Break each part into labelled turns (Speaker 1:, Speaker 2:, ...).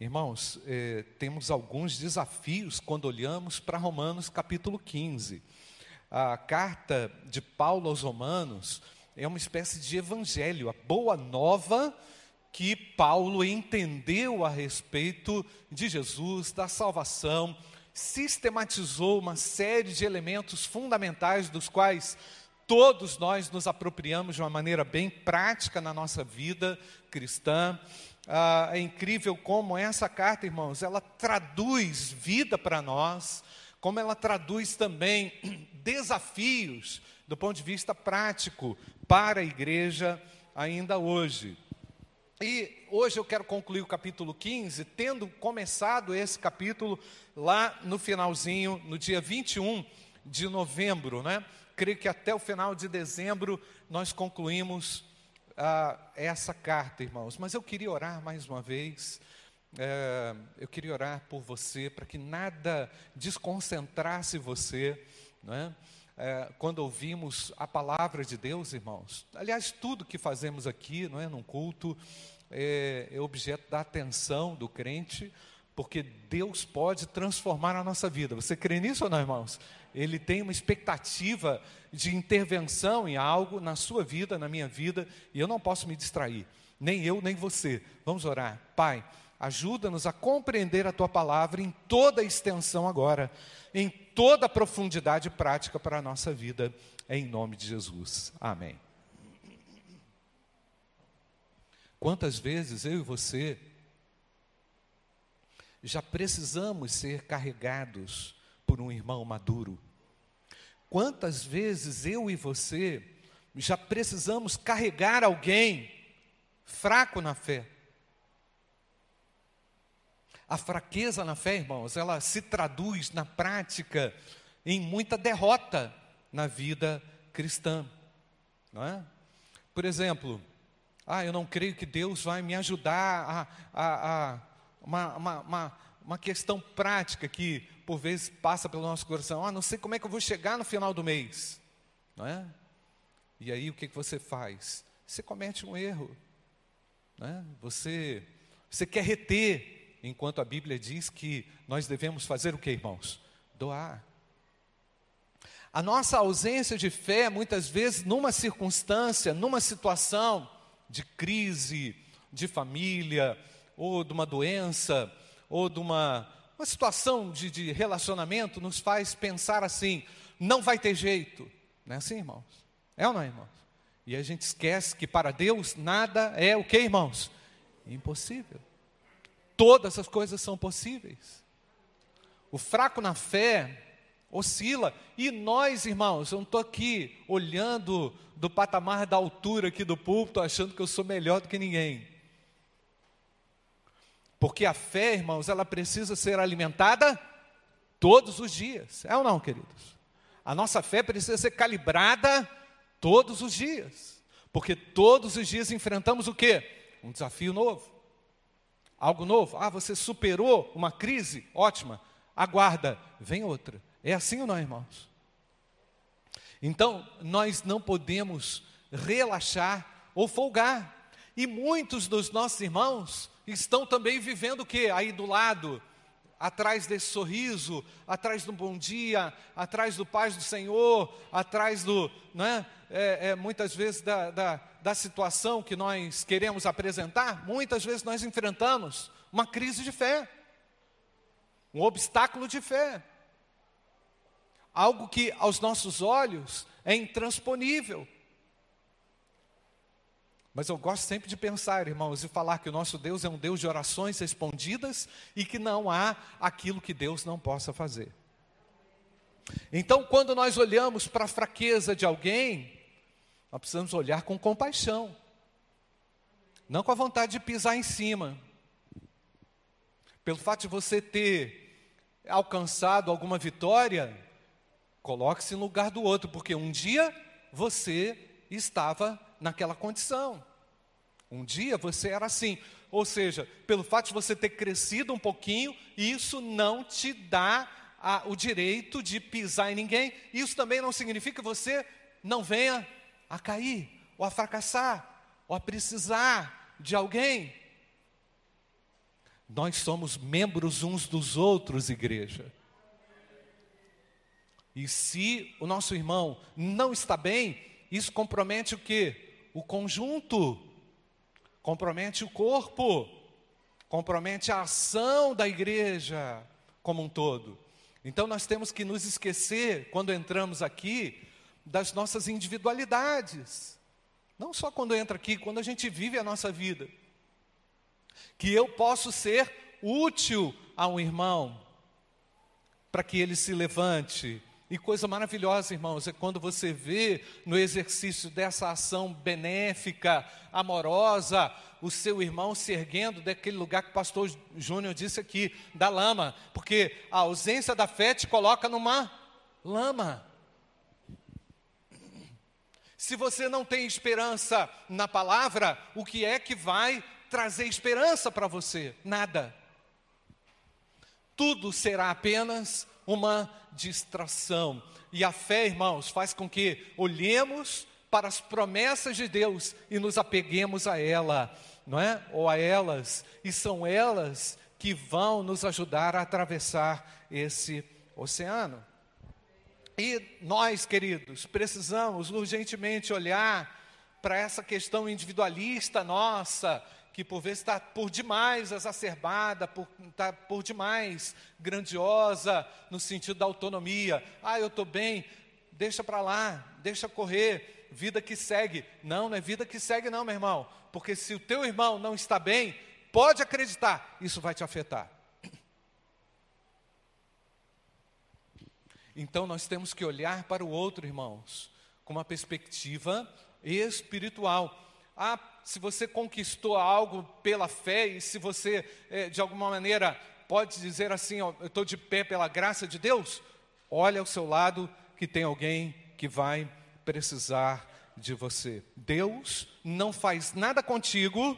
Speaker 1: Irmãos, eh, temos alguns desafios quando olhamos para Romanos capítulo 15. A carta de Paulo aos Romanos é uma espécie de evangelho, a boa nova que Paulo entendeu a respeito de Jesus, da salvação, sistematizou uma série de elementos fundamentais dos quais todos nós nos apropriamos de uma maneira bem prática na nossa vida cristã. Ah, é incrível como essa carta, irmãos, ela traduz vida para nós, como ela traduz também desafios do ponto de vista prático para a igreja ainda hoje. E hoje eu quero concluir o capítulo 15, tendo começado esse capítulo lá no finalzinho, no dia 21 de novembro, né? Creio que até o final de dezembro nós concluímos ah, essa carta, irmãos. Mas eu queria orar mais uma vez. É, eu queria orar por você, para que nada desconcentrasse você, não é? É, quando ouvimos a palavra de Deus, irmãos. Aliás, tudo que fazemos aqui, não é, num culto, é, é objeto da atenção do crente, porque Deus pode transformar a nossa vida. Você crê nisso ou não, irmãos? Ele tem uma expectativa de intervenção em algo na sua vida, na minha vida, e eu não posso me distrair, nem eu, nem você. Vamos orar. Pai, ajuda-nos a compreender a tua palavra em toda a extensão agora, em toda a profundidade prática para a nossa vida, em nome de Jesus. Amém. Quantas vezes eu e você já precisamos ser carregados por um irmão maduro. Quantas vezes eu e você já precisamos carregar alguém fraco na fé? A fraqueza na fé, irmãos, ela se traduz na prática em muita derrota na vida cristã, não é? Por exemplo, ah, eu não creio que Deus vai me ajudar a, a, a uma, uma, uma, uma questão prática que por vezes passa pelo nosso coração, ah, não sei como é que eu vou chegar no final do mês, não é? E aí o que, que você faz? Você comete um erro, né? Você, você quer reter, enquanto a Bíblia diz que nós devemos fazer o que, irmãos? Doar. A nossa ausência de fé, muitas vezes, numa circunstância, numa situação de crise, de família, ou de uma doença, ou de uma uma situação de, de relacionamento nos faz pensar assim: não vai ter jeito. Não é assim, irmãos? É ou não é, irmãos? E a gente esquece que para Deus nada é o que, irmãos? Impossível. Todas as coisas são possíveis. O fraco na fé oscila. E nós, irmãos, eu não estou aqui olhando do patamar da altura aqui do púlpito, achando que eu sou melhor do que ninguém. Porque a fé, irmãos, ela precisa ser alimentada todos os dias. É ou não, queridos? A nossa fé precisa ser calibrada todos os dias. Porque todos os dias enfrentamos o quê? Um desafio novo. Algo novo. Ah, você superou uma crise? Ótima. Aguarda, vem outra. É assim ou não, irmãos? Então, nós não podemos relaxar ou folgar. E muitos dos nossos irmãos estão também vivendo o que? Aí do lado, atrás desse sorriso, atrás do bom dia, atrás do paz do Senhor, atrás do, né, é, é, muitas vezes da, da, da situação que nós queremos apresentar, muitas vezes nós enfrentamos uma crise de fé, um obstáculo de fé, algo que aos nossos olhos é intransponível. Mas eu gosto sempre de pensar, irmãos, e falar que o nosso Deus é um Deus de orações respondidas e que não há aquilo que Deus não possa fazer. Então, quando nós olhamos para a fraqueza de alguém, nós precisamos olhar com compaixão, não com a vontade de pisar em cima. Pelo fato de você ter alcançado alguma vitória, coloque-se no lugar do outro, porque um dia você estava naquela condição. Um dia você era assim. Ou seja, pelo fato de você ter crescido um pouquinho, isso não te dá a, o direito de pisar em ninguém. Isso também não significa que você não venha a cair, ou a fracassar, ou a precisar de alguém. Nós somos membros uns dos outros, igreja. E se o nosso irmão não está bem, isso compromete o que? O conjunto, compromete o corpo, compromete a ação da igreja como um todo. Então nós temos que nos esquecer, quando entramos aqui, das nossas individualidades. Não só quando entra aqui, quando a gente vive a nossa vida. Que eu posso ser útil a um irmão, para que ele se levante. E coisa maravilhosa, irmãos, é quando você vê no exercício dessa ação benéfica, amorosa, o seu irmão se erguendo daquele lugar que o pastor Júnior disse aqui, da lama, porque a ausência da fé te coloca numa lama. Se você não tem esperança na palavra, o que é que vai trazer esperança para você? Nada. Tudo será apenas uma distração. E a fé, irmãos, faz com que olhemos para as promessas de Deus e nos apeguemos a ela, não é? Ou a elas, e são elas que vão nos ajudar a atravessar esse oceano. E nós, queridos, precisamos urgentemente olhar para essa questão individualista nossa, que por vezes está por demais exacerbada, por, está por demais grandiosa no sentido da autonomia. Ah, eu estou bem, deixa para lá, deixa correr, vida que segue. Não, não é vida que segue, não, meu irmão, porque se o teu irmão não está bem, pode acreditar, isso vai te afetar. Então nós temos que olhar para o outro, irmãos, com uma perspectiva espiritual. Ah, se você conquistou algo pela fé e se você, é, de alguma maneira, pode dizer assim: ó, eu estou de pé pela graça de Deus, olha ao seu lado que tem alguém que vai precisar de você. Deus não faz nada contigo,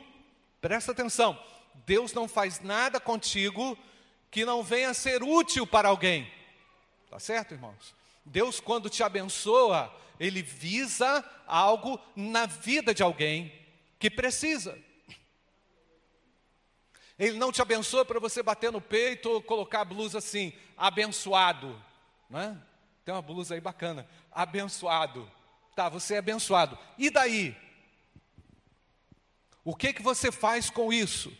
Speaker 1: presta atenção, Deus não faz nada contigo que não venha ser útil para alguém. Tá certo, irmãos? Deus, quando te abençoa, Ele visa algo na vida de alguém que precisa. Ele não te abençoa para você bater no peito ou colocar a blusa assim, abençoado. Né? Tem uma blusa aí bacana, abençoado. Tá, você é abençoado. E daí? O que que você faz com isso?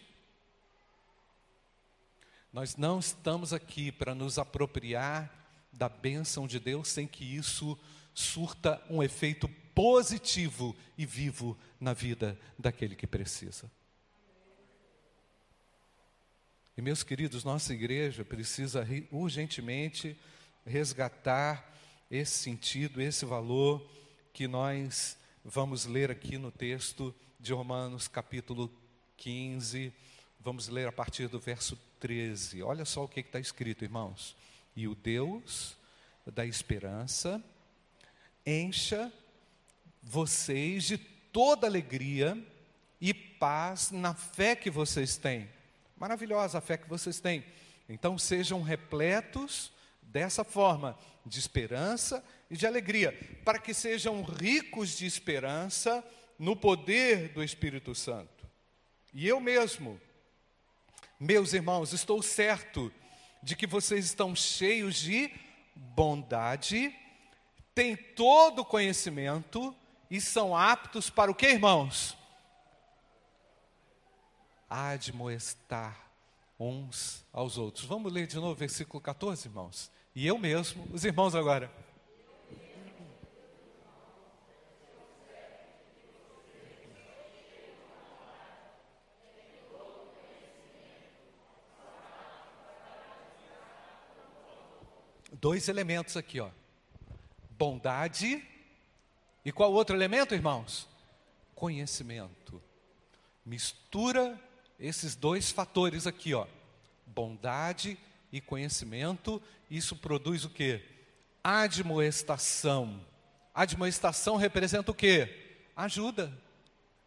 Speaker 1: Nós não estamos aqui para nos apropriar da bênção de Deus sem que isso surta um efeito positivo e vivo na vida daquele que precisa. E meus queridos, nossa igreja precisa urgentemente resgatar esse sentido, esse valor que nós vamos ler aqui no texto de Romanos, capítulo 15. Vamos ler a partir do verso 13. Olha só o que está escrito, irmãos e o Deus da esperança encha vocês de toda alegria e paz na fé que vocês têm. Maravilhosa a fé que vocês têm. Então sejam repletos dessa forma, de esperança e de alegria, para que sejam ricos de esperança no poder do Espírito Santo. E eu mesmo, meus irmãos, estou certo de que vocês estão cheios de bondade, têm todo o conhecimento e são aptos para o que, irmãos? Admoestar uns aos outros. Vamos ler de novo o versículo 14, irmãos? E eu mesmo, os irmãos agora. dois elementos aqui, ó. Bondade e qual outro elemento, irmãos? Conhecimento. Mistura esses dois fatores aqui, ó. Bondade e conhecimento, isso produz o que? Admoestação. Admoestação representa o que? Ajuda.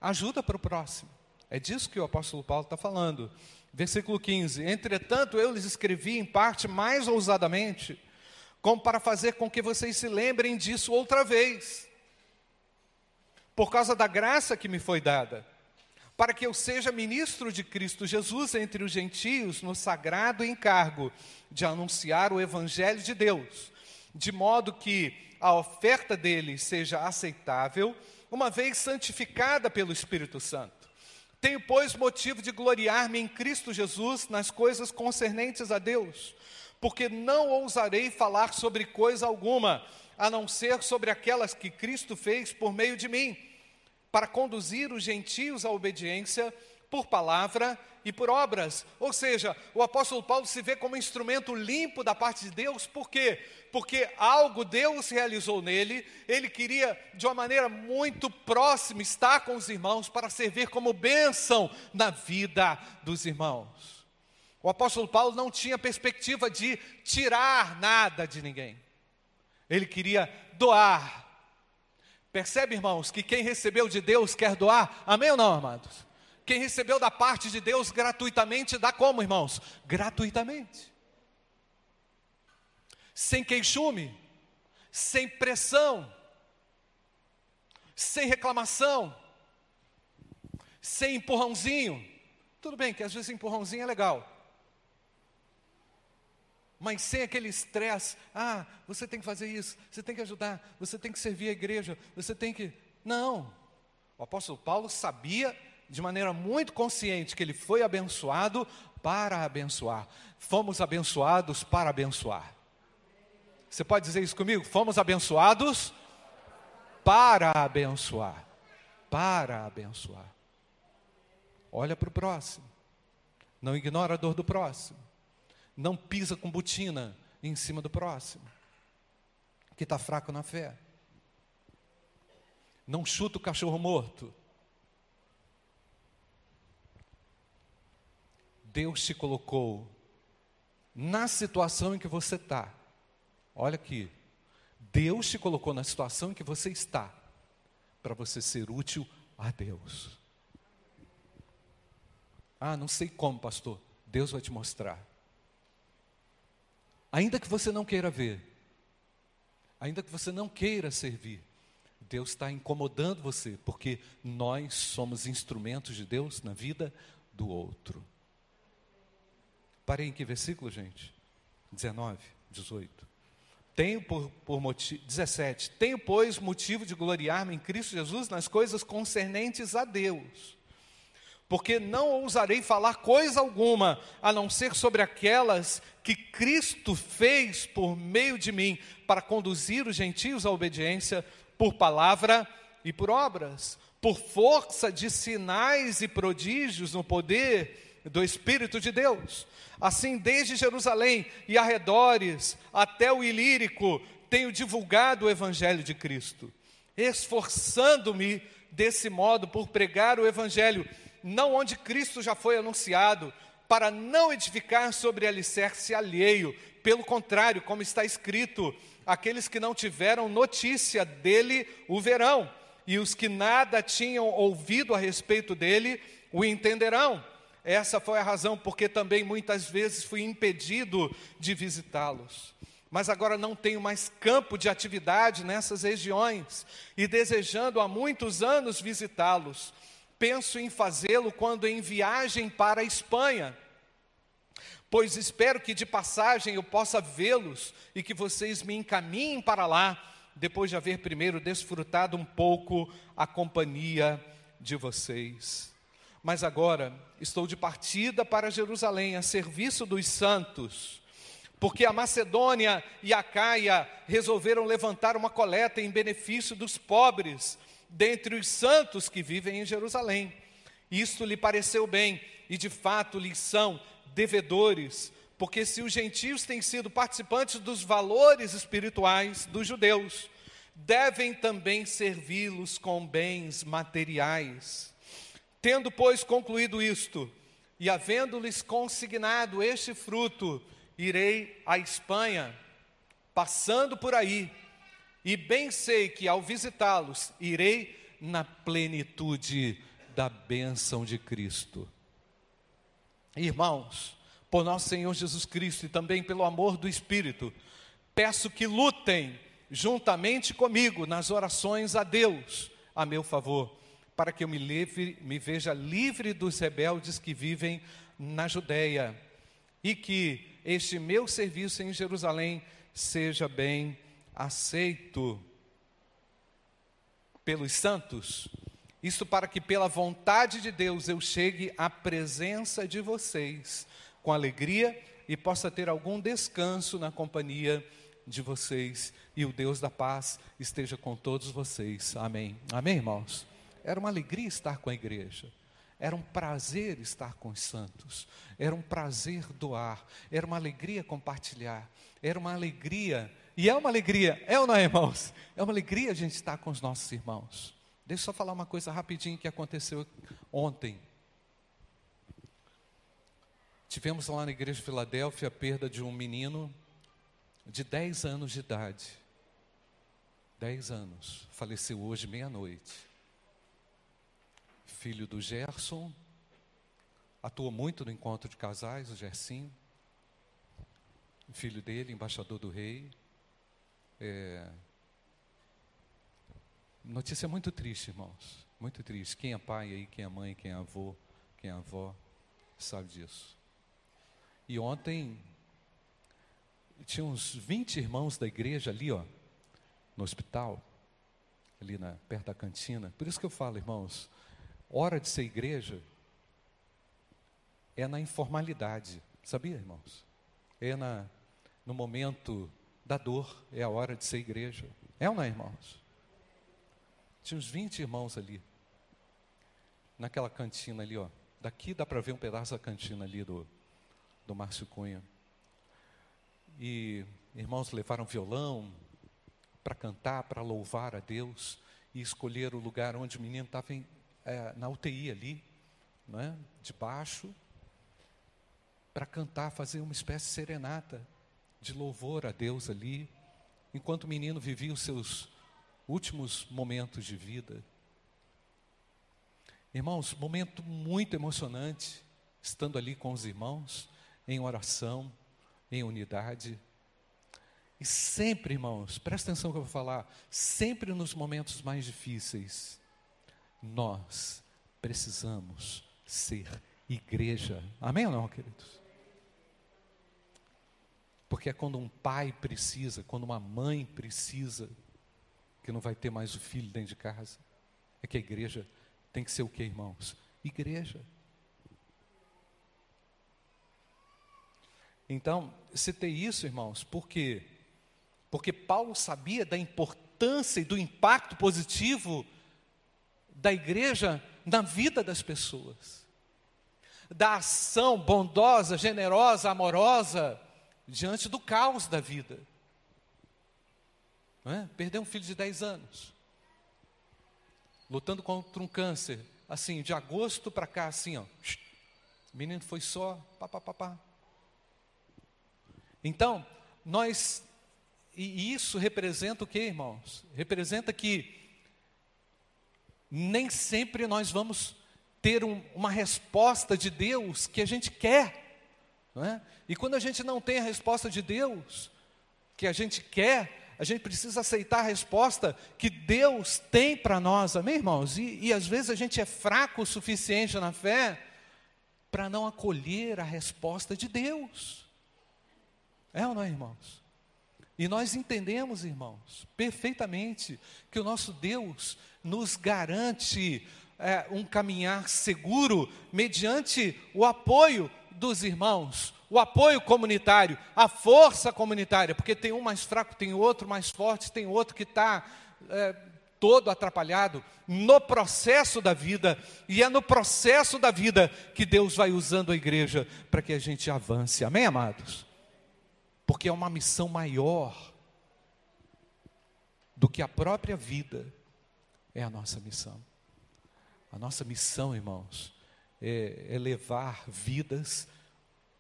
Speaker 1: Ajuda para o próximo. É disso que o apóstolo Paulo está falando. Versículo 15: Entretanto, eu lhes escrevi em parte mais ousadamente como para fazer com que vocês se lembrem disso outra vez, por causa da graça que me foi dada, para que eu seja ministro de Cristo Jesus entre os gentios no sagrado encargo de anunciar o evangelho de Deus, de modo que a oferta dele seja aceitável, uma vez santificada pelo Espírito Santo. Tenho, pois, motivo de gloriar-me em Cristo Jesus nas coisas concernentes a Deus, porque não ousarei falar sobre coisa alguma, a não ser sobre aquelas que Cristo fez por meio de mim para conduzir os gentios à obediência por palavra e por obras. Ou seja, o apóstolo Paulo se vê como um instrumento limpo da parte de Deus, por quê? Porque algo Deus realizou nele, ele queria de uma maneira muito próxima estar com os irmãos para servir como bênção na vida dos irmãos. O apóstolo Paulo não tinha perspectiva de tirar nada de ninguém, ele queria doar Percebe, irmãos, que quem recebeu de Deus quer doar? Amém ou não, amados? Quem recebeu da parte de Deus gratuitamente, dá como, irmãos? Gratuitamente. Sem queixume, sem pressão, sem reclamação, sem empurrãozinho. Tudo bem que às vezes empurrãozinho é legal mas sem aquele estresse. Ah, você tem que fazer isso, você tem que ajudar, você tem que servir a igreja, você tem que. Não. O apóstolo Paulo sabia de maneira muito consciente que ele foi abençoado para abençoar. Fomos abençoados para abençoar. Você pode dizer isso comigo? Fomos abençoados para abençoar. Para abençoar. Olha para o próximo. Não ignora a dor do próximo. Não pisa com botina em cima do próximo, que está fraco na fé. Não chuta o cachorro morto. Deus te colocou na situação em que você está. Olha aqui. Deus te colocou na situação em que você está, para você ser útil a Deus. Ah, não sei como, pastor. Deus vai te mostrar. Ainda que você não queira ver, ainda que você não queira servir, Deus está incomodando você, porque nós somos instrumentos de Deus na vida do outro. Parei em que versículo, gente? 19, 18. Tenho por, por motivo, 17. Tenho, pois, motivo de gloriar-me em Cristo Jesus nas coisas concernentes a Deus porque não ousarei falar coisa alguma, a não ser sobre aquelas que Cristo fez por meio de mim, para conduzir os gentios à obediência por palavra e por obras, por força de sinais e prodígios no poder do Espírito de Deus. Assim, desde Jerusalém e arredores até o Ilírico, tenho divulgado o Evangelho de Cristo, esforçando-me desse modo por pregar o Evangelho não onde Cristo já foi anunciado, para não edificar sobre alicerce alheio. Pelo contrário, como está escrito, aqueles que não tiveram notícia dele o verão, e os que nada tinham ouvido a respeito dele o entenderão. Essa foi a razão porque também muitas vezes fui impedido de visitá-los. Mas agora não tenho mais campo de atividade nessas regiões e desejando há muitos anos visitá-los penso em fazê-lo quando em viagem para a Espanha, pois espero que de passagem eu possa vê-los e que vocês me encaminhem para lá, depois de haver primeiro desfrutado um pouco a companhia de vocês. Mas agora estou de partida para Jerusalém, a serviço dos santos, porque a Macedônia e a Caia resolveram levantar uma coleta em benefício dos pobres dentre os santos que vivem em Jerusalém. Isto lhe pareceu bem, e de fato lhes são devedores, porque se os gentios têm sido participantes dos valores espirituais dos judeus, devem também servi-los com bens materiais. Tendo, pois, concluído isto, e havendo-lhes consignado este fruto, irei à Espanha, passando por aí, e bem sei que ao visitá-los, irei na plenitude da bênção de Cristo. Irmãos, por nosso Senhor Jesus Cristo e também pelo amor do Espírito, peço que lutem juntamente comigo nas orações a Deus a meu favor, para que eu me, livre, me veja livre dos rebeldes que vivem na Judéia, e que este meu serviço em Jerusalém seja bem aceito pelos santos. Isso para que, pela vontade de Deus, eu chegue à presença de vocês com alegria e possa ter algum descanso na companhia de vocês. E o Deus da paz esteja com todos vocês. Amém. Amém, irmãos? Era uma alegria estar com a igreja. Era um prazer estar com os santos. Era um prazer doar. Era uma alegria compartilhar. Era uma alegria. E é uma alegria, é ou não é, irmãos? É uma alegria a gente estar com os nossos irmãos. Deixa eu só falar uma coisa rapidinho que aconteceu ontem. Tivemos lá na igreja de Filadélfia a perda de um menino de 10 anos de idade. 10 anos. Faleceu hoje meia-noite. Filho do Gerson. Atua muito no encontro de casais, o Gersinho. Filho dele, embaixador do rei. É... Notícia muito triste, irmãos. Muito triste. Quem é pai aí, quem é mãe, quem é avô, quem é avó, sabe disso. E ontem tinha uns 20 irmãos da igreja ali, ó, no hospital, ali na, perto da cantina. Por isso que eu falo, irmãos, hora de ser igreja é na informalidade, sabia, irmãos? É na, no momento da dor, é a hora de ser igreja. É ou não é, irmãos? Tinha uns 20 irmãos ali, naquela cantina ali, ó. Daqui dá para ver um pedaço da cantina ali do, do Márcio Cunha. E irmãos levaram violão para cantar, para louvar a Deus e escolher o lugar onde o menino estava é, na UTI ali, não é? debaixo, para cantar, fazer uma espécie de serenata de louvor a Deus ali, enquanto o menino vivia os seus últimos momentos de vida. Irmãos, momento muito emocionante, estando ali com os irmãos, em oração, em unidade. E sempre, irmãos, presta atenção que eu vou falar, sempre nos momentos mais difíceis, nós precisamos ser igreja. Amém ou não, queridos? Porque é quando um pai precisa, quando uma mãe precisa, que não vai ter mais o filho dentro de casa, é que a igreja tem que ser o que, irmãos? Igreja. Então, citei isso, irmãos, por quê? Porque Paulo sabia da importância e do impacto positivo da igreja na vida das pessoas, da ação bondosa, generosa, amorosa diante do caos da vida. É? Perdeu um filho de 10 anos, lutando contra um câncer, assim, de agosto para cá, assim, ó. O menino foi só, pá, pá, pá, pá. Então, nós, e isso representa o que, irmãos? Representa que nem sempre nós vamos ter um, uma resposta de Deus que a gente quer. Não é? E quando a gente não tem a resposta de Deus que a gente quer, a gente precisa aceitar a resposta que Deus tem para nós, amém, irmãos? E, e às vezes a gente é fraco o suficiente na fé para não acolher a resposta de Deus. É ou não é, irmãos? E nós entendemos, irmãos, perfeitamente que o nosso Deus nos garante é, um caminhar seguro mediante o apoio dos irmãos, o apoio comunitário, a força comunitária, porque tem um mais fraco, tem outro mais forte, tem outro que está é, todo atrapalhado no processo da vida, e é no processo da vida que Deus vai usando a igreja para que a gente avance. Amém, amados? porque é uma missão maior do que a própria vida, é a nossa missão. A nossa missão, irmãos, é, é levar vidas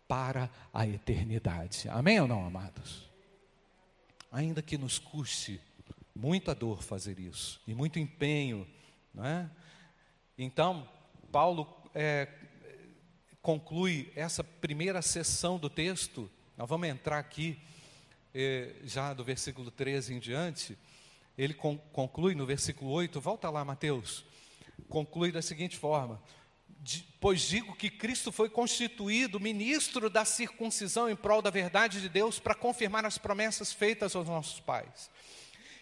Speaker 1: para a eternidade. Amém ou não, amados? Ainda que nos custe muita dor fazer isso e muito empenho, não é? Então, Paulo é, conclui essa primeira sessão do texto nós vamos entrar aqui, eh, já do versículo 13 em diante. Ele con conclui no versículo 8, volta lá, Mateus. conclui da seguinte forma: Pois digo que Cristo foi constituído ministro da circuncisão em prol da verdade de Deus para confirmar as promessas feitas aos nossos pais.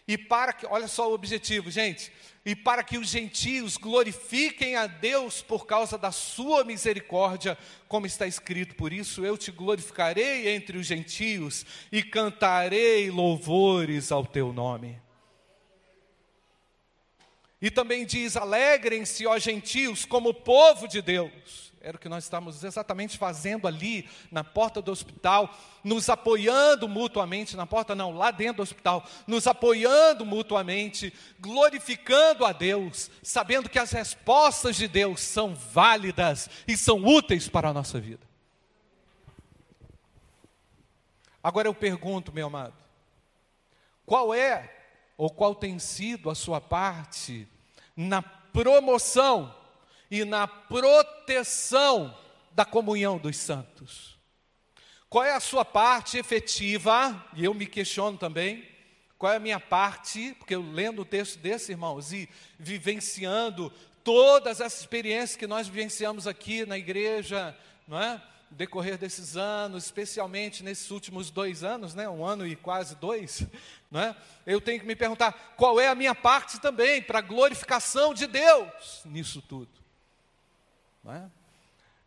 Speaker 1: E para que, olha só o objetivo, gente, e para que os gentios glorifiquem a Deus por causa da sua misericórdia, como está escrito, por isso eu te glorificarei entre os gentios e cantarei louvores ao teu nome. E também diz: alegrem-se, ó gentios, como povo de Deus. Era o que nós estávamos exatamente fazendo ali na porta do hospital, nos apoiando mutuamente, na porta não, lá dentro do hospital, nos apoiando mutuamente, glorificando a Deus, sabendo que as respostas de Deus são válidas e são úteis para a nossa vida. Agora eu pergunto, meu amado, qual é ou qual tem sido a sua parte na promoção e na proteção da comunhão dos santos. Qual é a sua parte efetiva? E eu me questiono também. Qual é a minha parte? Porque eu lendo o texto desse, irmãos, e vivenciando todas as experiências que nós vivenciamos aqui na igreja, não é? Decorrer desses anos, especialmente nesses últimos dois anos, né? Um ano e quase dois, não é? Eu tenho que me perguntar qual é a minha parte também para a glorificação de Deus nisso tudo. Não é?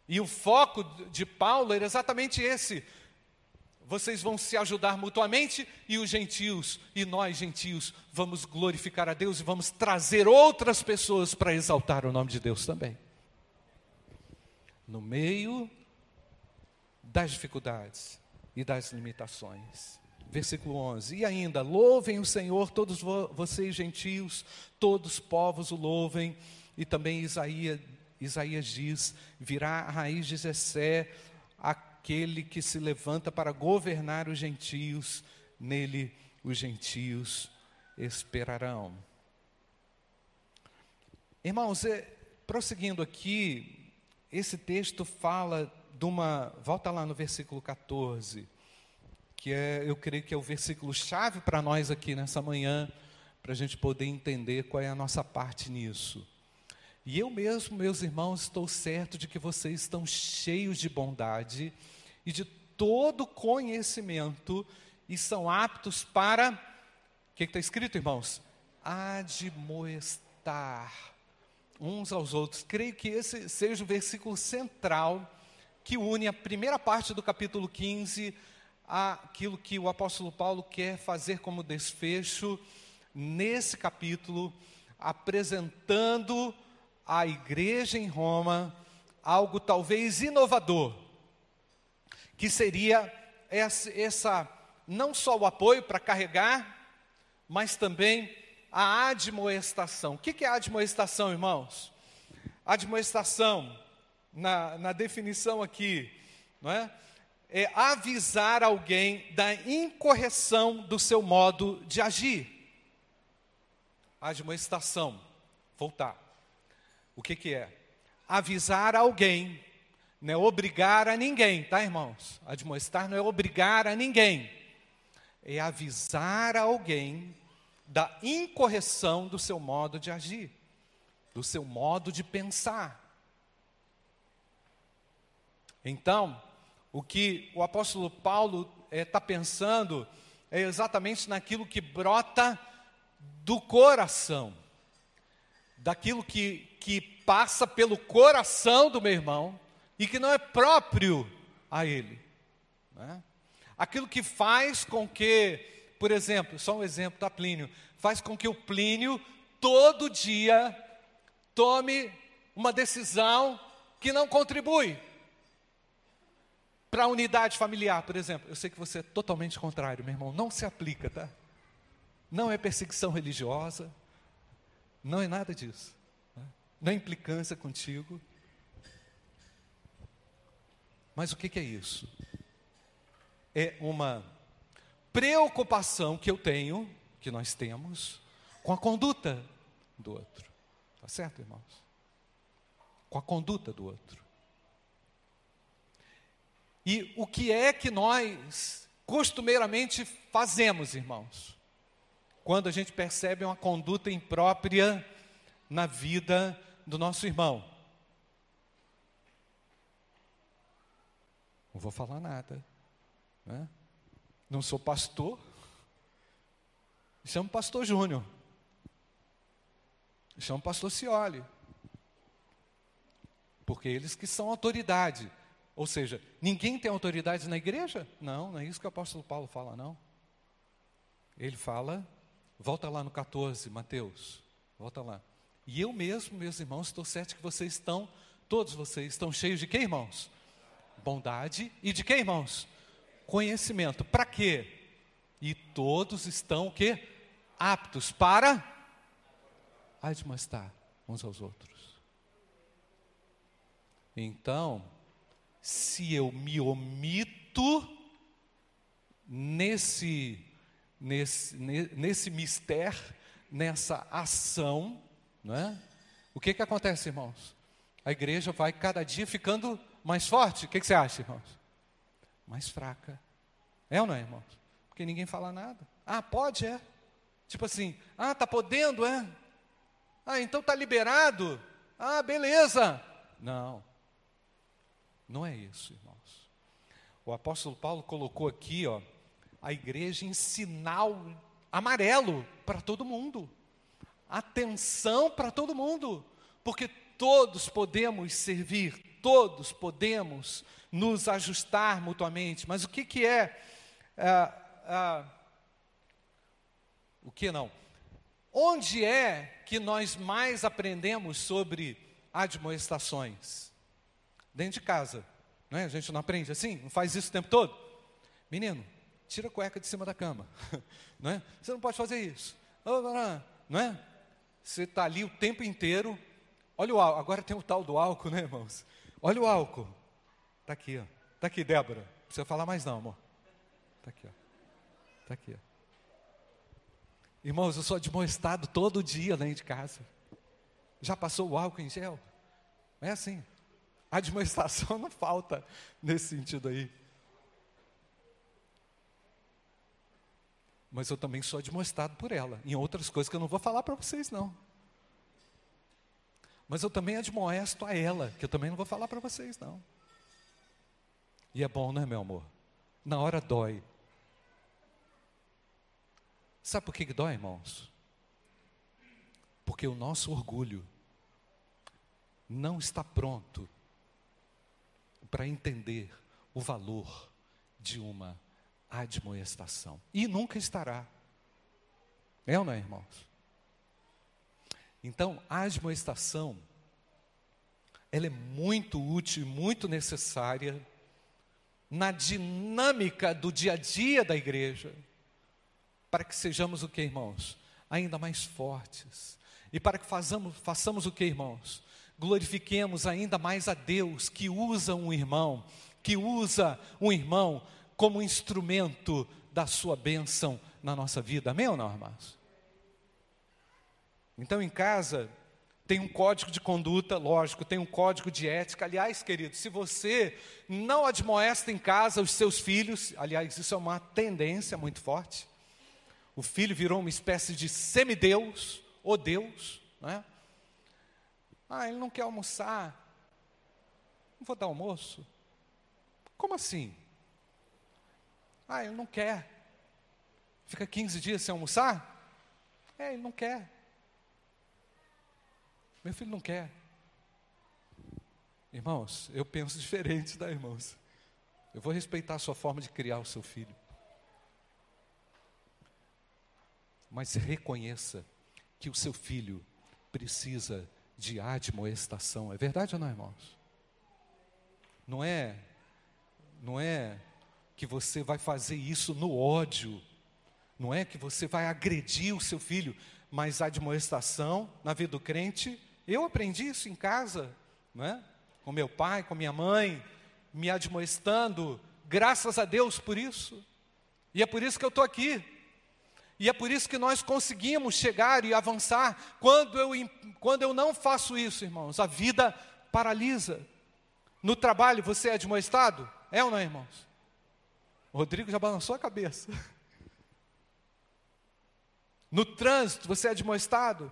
Speaker 1: E o foco de Paulo era exatamente esse. Vocês vão se ajudar mutuamente e os gentios e nós gentios vamos glorificar a Deus e vamos trazer outras pessoas para exaltar o nome de Deus também. No meio das dificuldades e das limitações versículo 11. E ainda, louvem o Senhor, todos vo vocês gentios, todos povos o louvem. E também Isaías, Isaías diz: virá a raiz de Jessé, aquele que se levanta para governar os gentios, nele os gentios esperarão. Irmãos, é, prosseguindo aqui, esse texto fala de uma. Volta lá no versículo 14 que é, eu creio que é o versículo chave para nós aqui nessa manhã, para a gente poder entender qual é a nossa parte nisso. E eu mesmo, meus irmãos, estou certo de que vocês estão cheios de bondade e de todo conhecimento e são aptos para, o que está escrito, irmãos? Admoestar uns aos outros. Creio que esse seja o versículo central que une a primeira parte do capítulo 15 aquilo que o apóstolo Paulo quer fazer como desfecho nesse capítulo, apresentando à igreja em Roma algo talvez inovador, que seria essa, essa não só o apoio para carregar, mas também a admoestação. O que é admoestação, irmãos? Admoestação, na, na definição aqui, não é? é avisar alguém da incorreção do seu modo de agir. Admoestação, voltar. O que, que é? Avisar alguém, não é obrigar a ninguém, tá, irmãos? Admoestar não é obrigar a ninguém, é avisar alguém da incorreção do seu modo de agir, do seu modo de pensar. Então, o que o apóstolo Paulo está eh, pensando é exatamente naquilo que brota do coração, daquilo que, que passa pelo coração do meu irmão e que não é próprio a ele. Né? Aquilo que faz com que, por exemplo, só um exemplo da Plínio, faz com que o Plínio todo dia tome uma decisão que não contribui para a unidade familiar, por exemplo. Eu sei que você é totalmente contrário, meu irmão. Não se aplica, tá? Não é perseguição religiosa. Não é nada disso. Né? Não é implicância contigo. Mas o que, que é isso? É uma preocupação que eu tenho, que nós temos, com a conduta do outro. Tá certo, irmãos? Com a conduta do outro. E o que é que nós costumeiramente fazemos, irmãos? Quando a gente percebe uma conduta imprópria na vida do nosso irmão? Não vou falar nada. Né? Não sou pastor. Chamo pastor Júnior. Chamo pastor Cioli. Porque eles que são autoridade. Ou seja, ninguém tem autoridade na igreja? Não, não é isso que o apóstolo Paulo fala, não. Ele fala, volta lá no 14, Mateus, volta lá. E eu mesmo, meus irmãos, estou certo que vocês estão, todos vocês estão cheios de quê, irmãos? Bondade e de quê, irmãos? Conhecimento. Para quê? E todos estão o quê? Aptos para admoestar uns aos outros. Então, se eu me omito nesse, nesse, nesse mistério, nessa ação, né? o que, que acontece, irmãos? A igreja vai cada dia ficando mais forte. O que, que você acha, irmãos? Mais fraca. É ou não é, irmãos? Porque ninguém fala nada. Ah, pode, é. Tipo assim, ah, tá podendo, é. Ah, então tá liberado. Ah, beleza. Não. Não é isso, irmãos. O apóstolo Paulo colocou aqui, ó, a igreja em sinal amarelo para todo mundo. Atenção para todo mundo, porque todos podemos servir, todos podemos nos ajustar mutuamente. Mas o que, que é, é, é o que não? Onde é que nós mais aprendemos sobre admoestações? Dentro de casa. Não é? A gente não aprende assim, não faz isso o tempo todo. Menino, tira a cueca de cima da cama. Não é? Você não pode fazer isso. Não é? Você está ali o tempo inteiro. Olha o álcool. Agora tem o tal do álcool, né, irmãos? Olha o álcool. Está aqui, ó. Está aqui, Débora. Não precisa falar mais não, amor. Está aqui, ó. Está aqui, ó. Irmãos, eu sou admoestado todo dia dentro de casa. Já passou o álcool em gel? É assim. Admoestação não falta nesse sentido aí. Mas eu também sou admoestado por ela, em outras coisas que eu não vou falar para vocês, não. Mas eu também admoesto a ela, que eu também não vou falar para vocês, não. E é bom, né, meu amor? Na hora dói. Sabe por que, que dói, irmãos? Porque o nosso orgulho não está pronto para entender o valor de uma admoestação. E nunca estará. É ou não é, irmãos? Então, a admoestação, ela é muito útil muito necessária na dinâmica do dia a dia da igreja, para que sejamos o que, irmãos? Ainda mais fortes. E para que façamos, façamos o que, irmãos? Glorifiquemos ainda mais a Deus que usa um irmão, que usa um irmão como instrumento da sua bênção na nossa vida. Amém ou não, irmãos? Então, em casa, tem um código de conduta, lógico, tem um código de ética. Aliás, querido, se você não admoesta em casa os seus filhos, aliás, isso é uma tendência muito forte. O filho virou uma espécie de semideus, ou Deus, não é? Ah, ele não quer almoçar. Não vou dar almoço? Como assim? Ah, ele não quer. Fica 15 dias sem almoçar? É, ele não quer. Meu filho não quer. Irmãos, eu penso diferente, tá, irmãos? Eu vou respeitar a sua forma de criar o seu filho. Mas reconheça que o seu filho precisa de admoestação. É verdade ou não, irmãos? Não é, não é que você vai fazer isso no ódio, não é que você vai agredir o seu filho, mas admoestação na vida do crente, eu aprendi isso em casa, não é? com meu pai, com minha mãe, me admoestando, graças a Deus por isso, e é por isso que eu estou aqui, e é por isso que nós conseguimos chegar e avançar. Quando eu, quando eu não faço isso, irmãos, a vida paralisa. No trabalho, você é admoestado? É ou não, irmãos? O Rodrigo já balançou a cabeça. No trânsito, você é admoestado?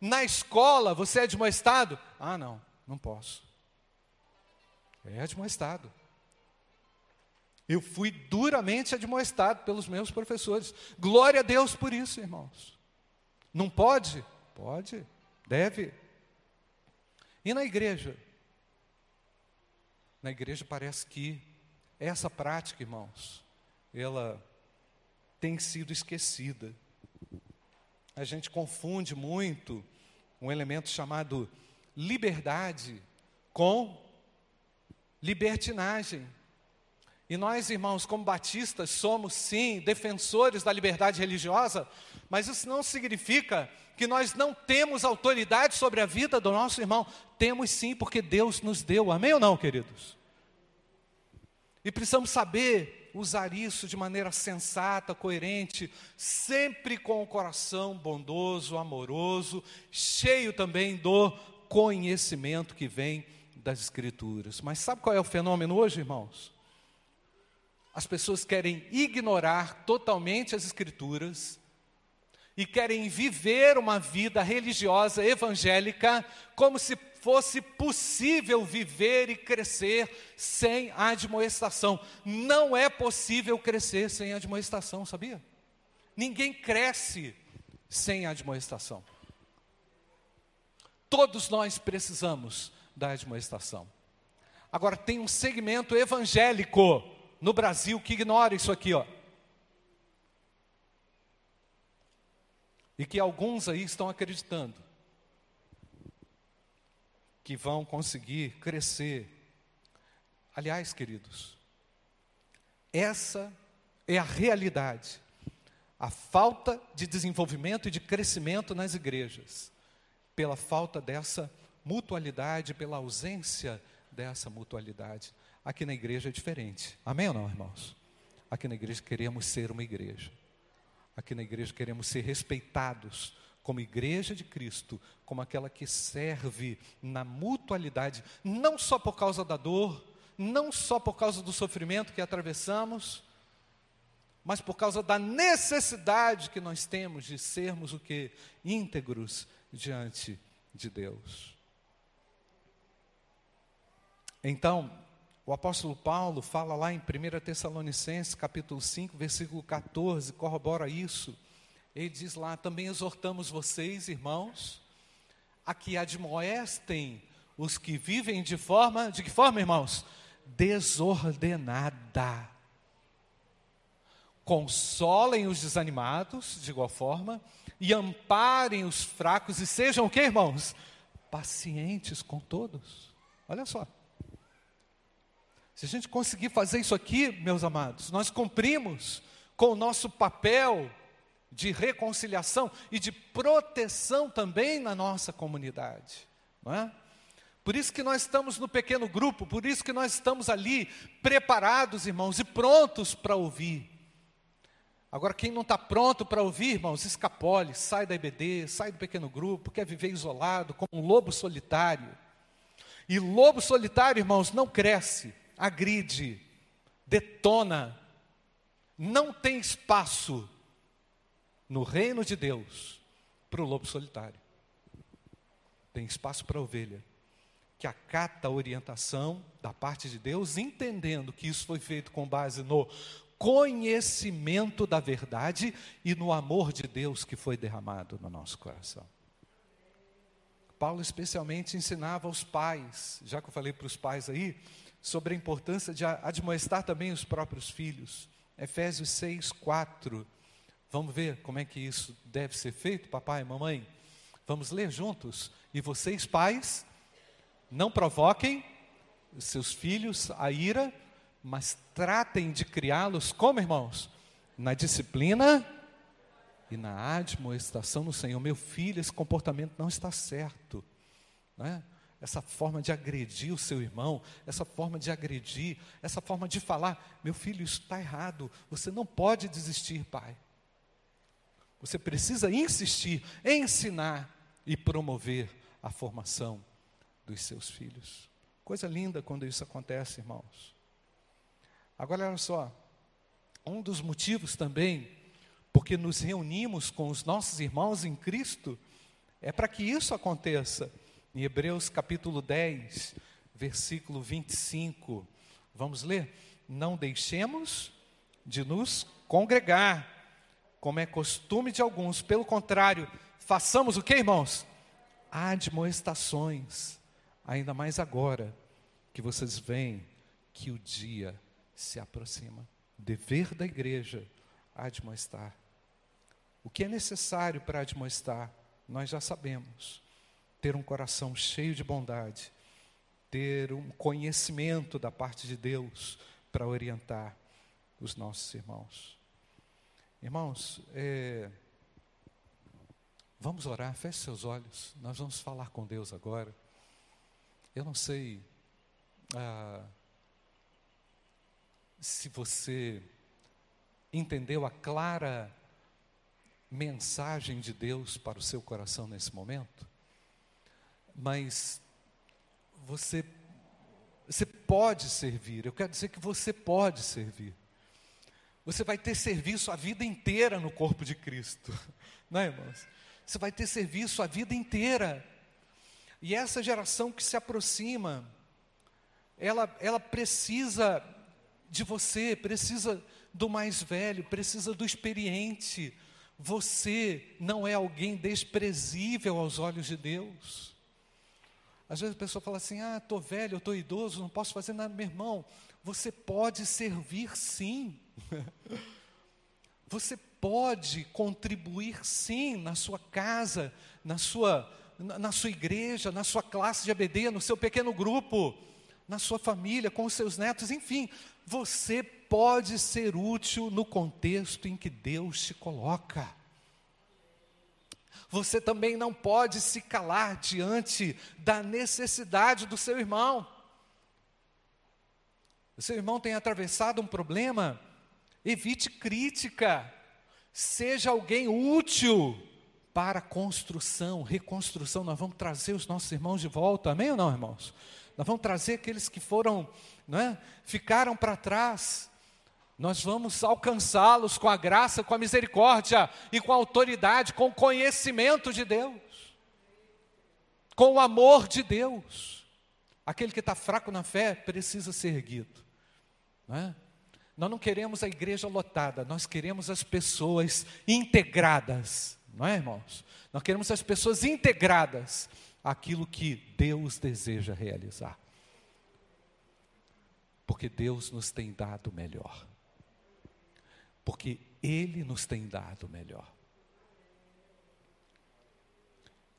Speaker 1: Na escola, você é admoestado? Ah, não, não posso. É admoestado. Eu fui duramente admoestado pelos meus professores. Glória a Deus por isso, irmãos. Não pode? Pode, deve. E na igreja? Na igreja parece que essa prática, irmãos, ela tem sido esquecida. A gente confunde muito um elemento chamado liberdade com libertinagem. E nós, irmãos, como batistas, somos sim defensores da liberdade religiosa, mas isso não significa que nós não temos autoridade sobre a vida do nosso irmão. Temos sim, porque Deus nos deu. Amém ou não, queridos? E precisamos saber usar isso de maneira sensata, coerente, sempre com o coração bondoso, amoroso, cheio também do conhecimento que vem das Escrituras. Mas sabe qual é o fenômeno hoje, irmãos? As pessoas querem ignorar totalmente as Escrituras e querem viver uma vida religiosa evangélica como se fosse possível viver e crescer sem admoestação. Não é possível crescer sem admoestação, sabia? Ninguém cresce sem admoestação. Todos nós precisamos da admoestação. Agora, tem um segmento evangélico no Brasil que ignora isso aqui, ó. E que alguns aí estão acreditando que vão conseguir crescer. Aliás, queridos, essa é a realidade. A falta de desenvolvimento e de crescimento nas igrejas, pela falta dessa mutualidade, pela ausência dessa mutualidade. Aqui na igreja é diferente. Amém ou não, irmãos? Aqui na igreja queremos ser uma igreja. Aqui na igreja queremos ser respeitados como igreja de Cristo, como aquela que serve na mutualidade, não só por causa da dor, não só por causa do sofrimento que atravessamos, mas por causa da necessidade que nós temos de sermos o que? íntegros diante de Deus. Então, o apóstolo Paulo fala lá em 1 Tessalonicenses, capítulo 5, versículo 14, corrobora isso. Ele diz lá: também exortamos vocês, irmãos, a que admoestem os que vivem de forma, de que forma, irmãos? Desordenada. Consolem os desanimados, de igual forma, e amparem os fracos, e sejam o que, irmãos? Pacientes com todos. Olha só. Se a gente conseguir fazer isso aqui, meus amados, nós cumprimos com o nosso papel de reconciliação e de proteção também na nossa comunidade, não é? Por isso que nós estamos no pequeno grupo, por isso que nós estamos ali preparados, irmãos, e prontos para ouvir. Agora, quem não está pronto para ouvir, irmãos, escapole, sai da IBD, sai do pequeno grupo, quer viver isolado, como um lobo solitário. E lobo solitário, irmãos, não cresce, agride, detona, não tem espaço no reino de Deus para o lobo solitário. Tem espaço para a ovelha, que acata a orientação da parte de Deus, entendendo que isso foi feito com base no conhecimento da verdade e no amor de Deus que foi derramado no nosso coração. Paulo especialmente ensinava aos pais, já que eu falei para os pais aí, sobre a importância de admoestar também os próprios filhos. Efésios 6, 4. Vamos ver como é que isso deve ser feito, papai e mamãe? Vamos ler juntos? E vocês, pais, não provoquem seus filhos a ira, mas tratem de criá-los como irmãos? Na disciplina e na admoestação no Senhor. Meu filho, esse comportamento não está certo. Não é? Essa forma de agredir o seu irmão, essa forma de agredir, essa forma de falar: meu filho, isso está errado, você não pode desistir, pai. Você precisa insistir, ensinar e promover a formação dos seus filhos. Coisa linda quando isso acontece, irmãos. Agora, olha só, um dos motivos também porque nos reunimos com os nossos irmãos em Cristo É para que isso aconteça. Em Hebreus capítulo 10, versículo 25, vamos ler? Não deixemos de nos congregar, como é costume de alguns, pelo contrário, façamos o que, irmãos? Admoestações, ainda mais agora que vocês veem que o dia se aproxima. Dever da igreja, admoestar. O que é necessário para admoestar? Nós já sabemos. Ter um coração cheio de bondade, ter um conhecimento da parte de Deus para orientar os nossos irmãos. Irmãos, é, vamos orar, feche seus olhos, nós vamos falar com Deus agora. Eu não sei ah, se você entendeu a clara mensagem de Deus para o seu coração nesse momento, mas você, você pode servir, eu quero dizer que você pode servir. Você vai ter serviço a vida inteira no corpo de Cristo, não é, irmãos? Você vai ter serviço a vida inteira. E essa geração que se aproxima, ela, ela precisa de você, precisa do mais velho, precisa do experiente. Você não é alguém desprezível aos olhos de Deus. Às vezes a pessoa fala assim: ah, estou velho, estou idoso, não posso fazer nada. Meu irmão, você pode servir sim. Você pode contribuir sim na sua casa, na sua, na, na sua igreja, na sua classe de ABD, no seu pequeno grupo, na sua família, com os seus netos, enfim, você pode ser útil no contexto em que Deus te coloca. Você também não pode se calar diante da necessidade do seu irmão. O seu irmão tem atravessado um problema, evite crítica, seja alguém útil para construção, reconstrução. Nós vamos trazer os nossos irmãos de volta, amém ou não, irmãos? Nós vamos trazer aqueles que foram, não é? ficaram para trás. Nós vamos alcançá-los com a graça, com a misericórdia e com a autoridade, com o conhecimento de Deus, com o amor de Deus. Aquele que está fraco na fé precisa ser erguido. Não é? Nós não queremos a igreja lotada, nós queremos as pessoas integradas, não é, irmãos? Nós queremos as pessoas integradas àquilo que Deus deseja realizar. Porque Deus nos tem dado melhor. Porque Ele nos tem dado melhor.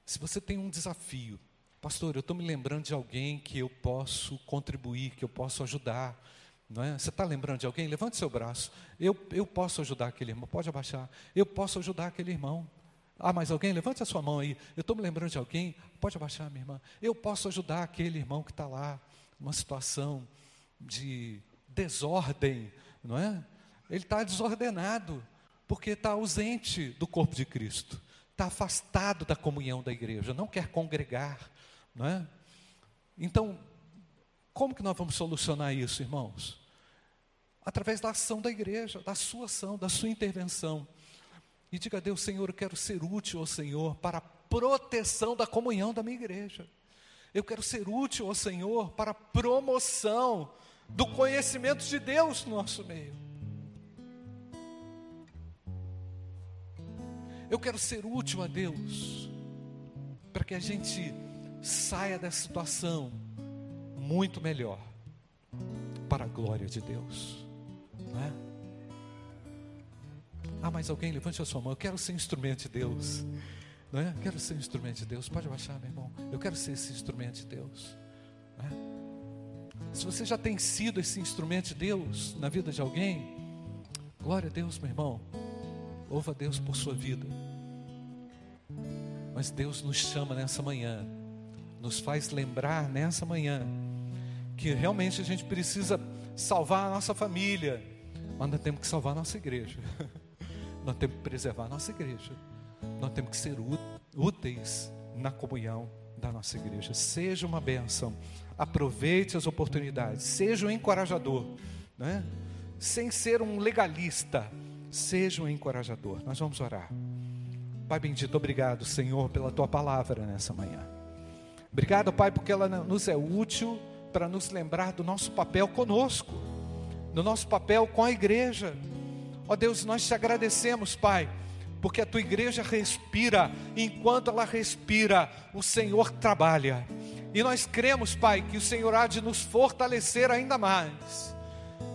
Speaker 1: Se você tem um desafio, pastor, eu estou me lembrando de alguém que eu posso contribuir, que eu posso ajudar não é? Você está lembrando de alguém? Levante seu braço. Eu, eu posso ajudar aquele irmão. Pode abaixar. Eu posso ajudar aquele irmão. Ah, mais alguém? Levante a sua mão aí. Eu estou me lembrando de alguém. Pode abaixar, minha irmã. Eu posso ajudar aquele irmão que está lá, numa situação de desordem, não é? Ele está desordenado, porque está ausente do corpo de Cristo, está afastado da comunhão da igreja, não quer congregar, não é? Então, como que nós vamos solucionar isso, irmãos? através da ação da igreja, da sua ação, da sua intervenção. E diga a Deus, Senhor, eu quero ser útil ao Senhor para a proteção da comunhão da minha igreja. Eu quero ser útil ao Senhor para a promoção do conhecimento de Deus no nosso meio. Eu quero ser útil a Deus para que a gente saia dessa situação muito melhor para a glória de Deus. Não é? Ah, mais alguém? Levante a sua mão. Eu quero ser instrumento de Deus. Não é? Eu quero ser instrumento de Deus. Pode baixar, meu irmão. Eu quero ser esse instrumento de Deus. É? Se você já tem sido esse instrumento de Deus na vida de alguém, glória a Deus, meu irmão. Louva a Deus por sua vida. Mas Deus nos chama nessa manhã, nos faz lembrar nessa manhã, que realmente a gente precisa salvar a nossa família, mas nós temos que salvar a nossa igreja. nós temos que preservar a nossa igreja. Nós temos que ser úteis na comunhão da nossa igreja. Seja uma bênção. Aproveite as oportunidades. Seja um encorajador. Né? Sem ser um legalista. Seja um encorajador. Nós vamos orar. Pai bendito, obrigado, Senhor, pela tua palavra nessa manhã. Obrigado, Pai, porque ela nos é útil para nos lembrar do nosso papel conosco, do nosso papel com a igreja. Ó Deus, nós te agradecemos, Pai, porque a tua igreja respira, enquanto ela respira, o Senhor trabalha. E nós cremos, Pai, que o Senhor há de nos fortalecer ainda mais,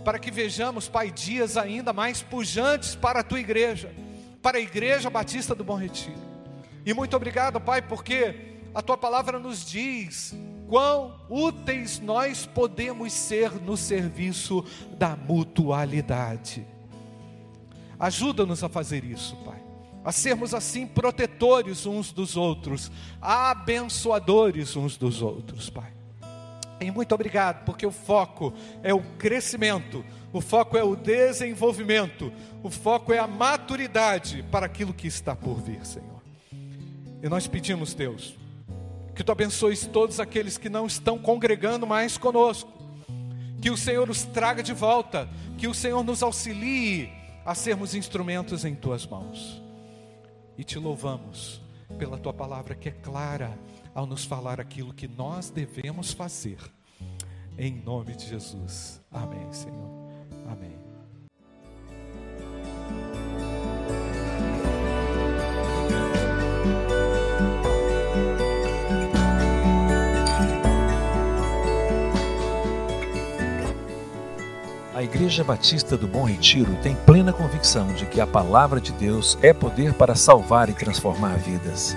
Speaker 1: para que vejamos, Pai, dias ainda mais pujantes para a tua igreja, para a Igreja Batista do Bom Retiro. E muito obrigado, Pai, porque a tua palavra nos diz quão úteis nós podemos ser no serviço da mutualidade. Ajuda-nos a fazer isso, Pai. A sermos assim protetores uns dos outros, abençoadores uns dos outros, Pai. E muito obrigado, porque o foco é o crescimento, o foco é o desenvolvimento, o foco é a maturidade para aquilo que está por vir, Senhor. E nós pedimos, Deus, que tu abençoes todos aqueles que não estão congregando mais conosco, que o Senhor os traga de volta, que o Senhor nos auxilie a sermos instrumentos em tuas mãos. E te louvamos pela tua palavra que é clara ao nos falar aquilo que nós devemos fazer. Em nome de Jesus. Amém, Senhor. Amém.
Speaker 2: A Igreja Batista do Bom Retiro tem plena convicção de que a palavra de Deus é poder para salvar e transformar vidas.